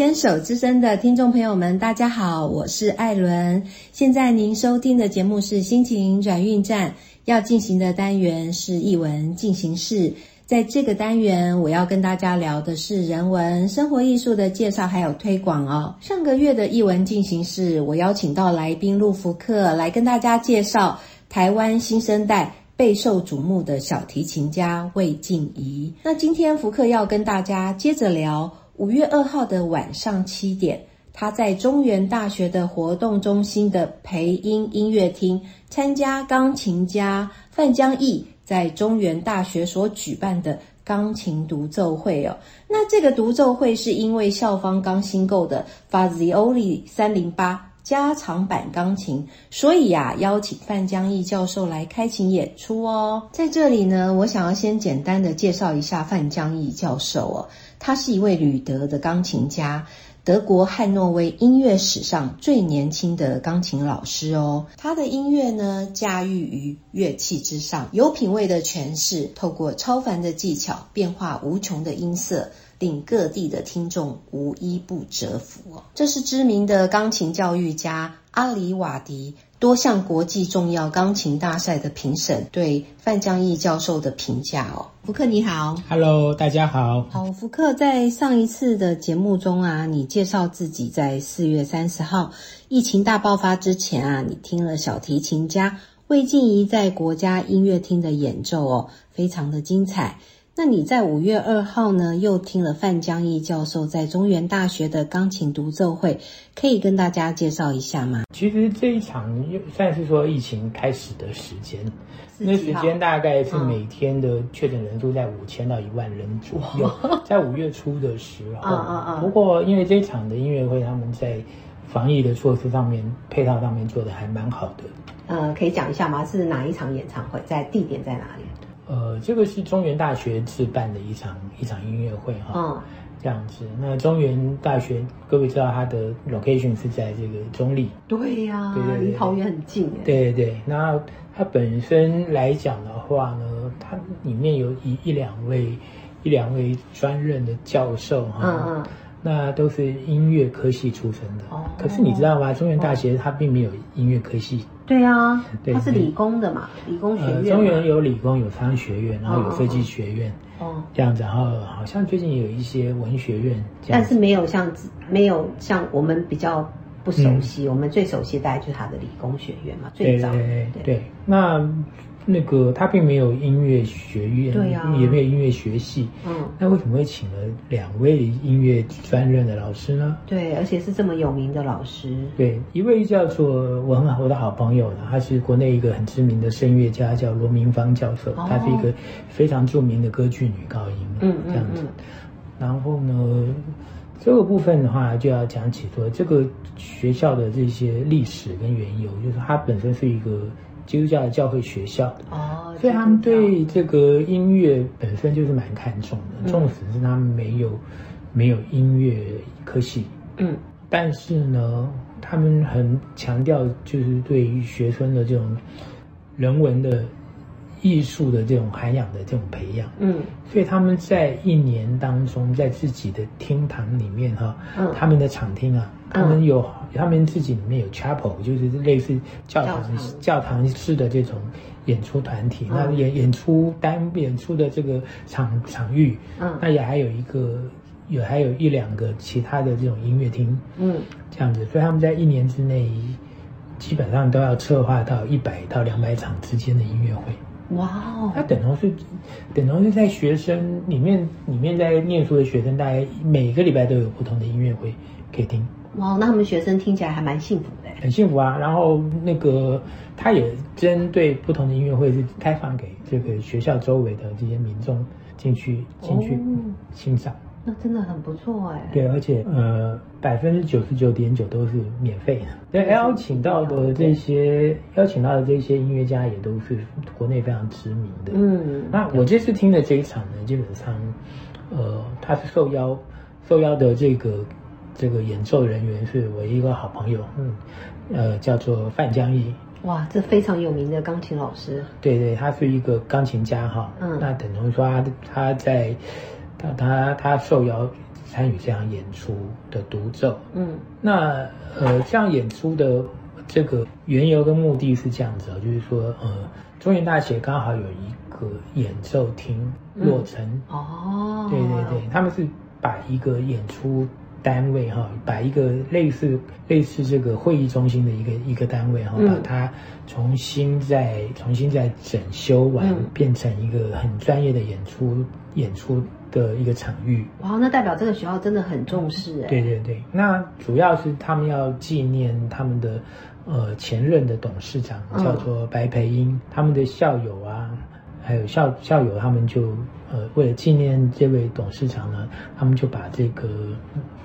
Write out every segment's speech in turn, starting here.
牵手之声的听众朋友们，大家好，我是艾伦。现在您收听的节目是心情转运站，要进行的单元是译文进行式。在这个单元，我要跟大家聊的是人文、生活艺术的介绍还有推广哦。上个月的译文进行式，我邀请到来宾陆福克来跟大家介绍台湾新生代。备受瞩目的小提琴家魏静怡。那今天福克要跟大家接着聊五月二号的晚上七点，他在中原大学的活动中心的培音音乐厅参加钢琴家范江毅在中原大学所举办的钢琴独奏会哦。那这个独奏会是因为校方刚新购的 Fazioli 三零八。加长版钢琴，所以呀，邀请范江毅教授来开琴演出哦。在这里呢，我想要先简单的介绍一下范江毅教授哦，他是一位旅德的钢琴家，德国汉诺威音乐史上最年轻的钢琴老师哦。他的音乐呢，驾驭于乐器之上，有品位的诠释，透过超凡的技巧，变化无穷的音色。令各地的听众无一不折服哦。这是知名的钢琴教育家阿里瓦迪多项国际重要钢琴大赛的评审对范江毅教授的评价哦。福克你好，Hello，大家好。好，福克在上一次的节目中啊，你介绍自己在四月三十号疫情大爆发之前啊，你听了小提琴家魏静怡在国家音乐厅的演奏哦，非常的精彩。那你在五月二号呢，又听了范江毅教授在中原大学的钢琴独奏会，可以跟大家介绍一下吗？其实这一场算是说疫情开始的时间，那时间大概是每天的确诊人数在五千到一万人左右，在五月初的时候。啊啊啊！不过因为这一场的音乐会，他们在防疫的措施上面、配套上面做的还蛮好的。呃，可以讲一下吗？是哪一场演唱会？在地点在哪里？呃，这个是中原大学自办的一场一场音乐会哈，嗯，这样子。那中原大学各位知道它的 location 是在这个中立，对呀，对对，离桃园很近对对对，那它本身来讲的话呢，它里面有一一两位一两位专任的教授哈，嗯嗯，那都是音乐科系出身的。哦，可是你知道吗？中原大学它并没有音乐科系。对啊，他是理工的嘛，理工学院。中原有理工，有商学院，然后有设计学院，哦，这样子。然后好像最近有一些文学院，但是没有像没有像我们比较不熟悉，我们最熟悉大概就是他的理工学院嘛，最早。对，那。那个他并没有音乐学院，对呀，也没有音乐学系，嗯，那为什么会请了两位音乐专任的老师呢？对，而且是这么有名的老师。对，一位叫做我很好我的好朋友呢，他是国内一个很知名的声乐家，叫罗明芳教授，她是一个非常著名的歌剧女高音，嗯这样子。然后呢，这个部分的话就要讲起说这个学校的这些历史跟缘由，就是它本身是一个。基督教的教会学校哦，所以他们对这个音乐本身就是蛮看重的，纵使是他们没有没有音乐科系，嗯，但是呢，他们很强调就是对于学生的这种人文的艺术的这种涵养的这种培养，嗯，所以他们在一年当中，在自己的厅堂里面哈，嗯，他们的场厅啊。他们有，他们自己里面有 chapel，就是类似教堂教堂式的这种演出团体。那演演出单演出的这个场场域，嗯，那也还有一个有还有一两个其他的这种音乐厅，嗯，这样子。所以他们在一年之内，基本上都要策划到一百到两百场之间的音乐会。哇哦！他等同是等同是在学生里面里面在念书的学生，大概每个礼拜都有不同的音乐会可以听。哇，那他们学生听起来还蛮幸福的，很幸福啊。然后那个他也针对不同的音乐会是开放给这个学校周围的这些民众进去进去欣赏，那真的很不错哎。对，而且呃百分之九十九点九都是免费的。对，邀请到的这些邀请到的这些音乐家也都是国内非常知名的。嗯，那我这次听的这一场呢，基本上呃他是受邀受邀的这个。这个演奏人员是我一个好朋友，嗯，呃，叫做范江毅。哇，这非常有名的钢琴老师。对对，他是一个钢琴家哈。嗯。那等同于说他他在他他他受邀参与这样演出的独奏。嗯，那呃，这样演出的这个缘由跟目的是这样子啊，就是说，呃，中原大学刚好有一个演奏厅落成。哦，对对对，他们是把一个演出。单位哈，把一个类似类似这个会议中心的一个一个单位哈，把它重新再重新再整修完，变成一个很专业的演出演出的一个场域。哇，那代表这个学校真的很重视哎。对对对，那主要是他们要纪念他们的呃前任的董事长叫做白培英，他们的校友啊。还有校校友，他们就呃，为了纪念这位董事长呢，他们就把这个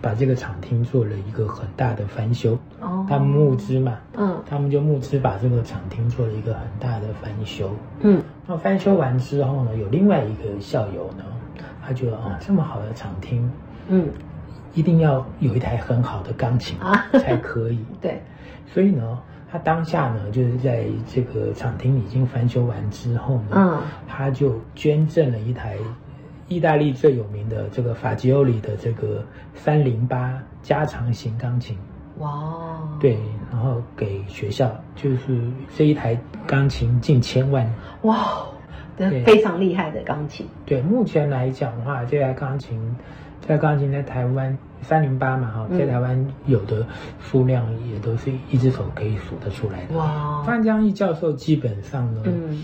把这个场厅做了一个很大的翻修。哦，他们募资嘛，嗯，他们就募资把这个场厅做了一个很大的翻修。嗯，那翻修完之后呢，有另外一个校友呢，他觉得啊，这么好的场厅，嗯，一定要有一台很好的钢琴啊 才可以。对，所以呢。他当下呢，就是在这个场厅已经翻修完之后呢，嗯，他就捐赠了一台意大利最有名的这个法吉欧里的这个三零八加长型钢琴。哇，对，然后给学校，就是这一台钢琴近千万。哇，对，非常厉害的钢琴。对，目前来讲的话，这台钢琴。这台钢琴在台湾三零八嘛哈，在台湾有的数量也都是一只手可以数得出来的。哇，范江毅教授基本上呢，嗯，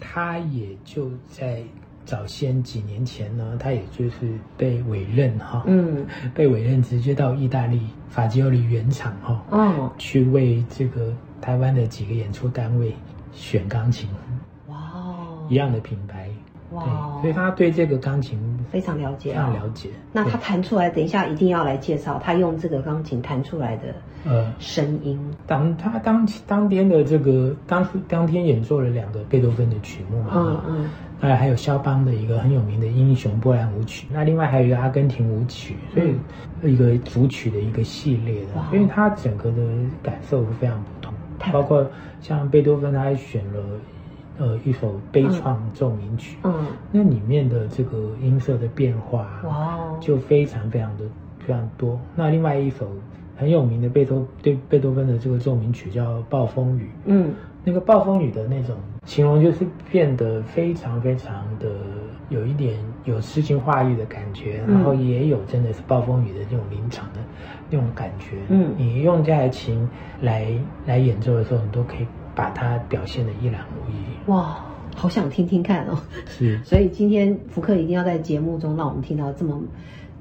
他也就在早先几年前呢，他也就是被委任哈，嗯，被委任直接到意大利法吉奥里原厂哈，哦，去为这个台湾的几个演出单位选钢琴。哇，一样的品牌。哇，所以他对这个钢琴非常了解，非常了解。那他弹出来，等一下一定要来介绍他用这个钢琴弹出来的呃声音。当他当当天的这个当当天演奏了两个贝多芬的曲目嘛，嗯嗯，当然还有肖邦的一个很有名的英雄波兰舞曲，那另外还有一个阿根廷舞曲，所以一个主曲的一个系列的，所以他整个的感受非常不同。包括像贝多芬，他还选了。呃，一首悲怆奏鸣曲，嗯，那里面的这个音色的变化，哇，就非常非常的非常多。那另外一首很有名的贝多对贝多芬的这个奏鸣曲叫《暴风雨》，嗯，那个暴风雨的那种形容就是变得非常非常的有一点有诗情画意的感觉，然后也有真的是暴风雨的那种临场的那种感觉。嗯，你用这台琴来来演奏的时候，你都可以。把它表现的一览无遗。哇，好想听听看哦。是，所以今天福克一定要在节目中让我们听到这么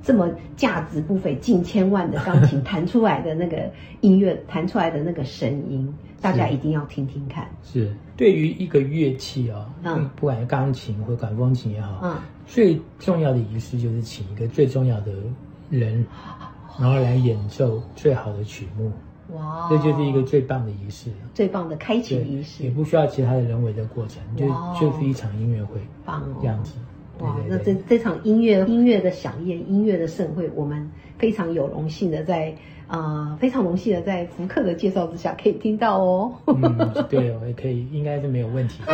这么价值不菲、近千万的钢琴弹出来的那个音乐，弹出来的那个声音，大家一定要听听看。是，对于一个乐器哦，嗯，不管是钢琴或管风琴也好，嗯，最重要的仪式就是请一个最重要的人，然后来演奏最好的曲目。哇，这就是一个最棒的仪式，最棒的开启仪式，也不需要其他的人为的过程，就就是一场音乐会，棒哦，这样子。哇，那这这场音乐音乐的响宴，音乐的盛会，我们非常有荣幸的在啊，非常荣幸的在福克的介绍之下可以听到哦。嗯，对，我也可以，应该是没有问题。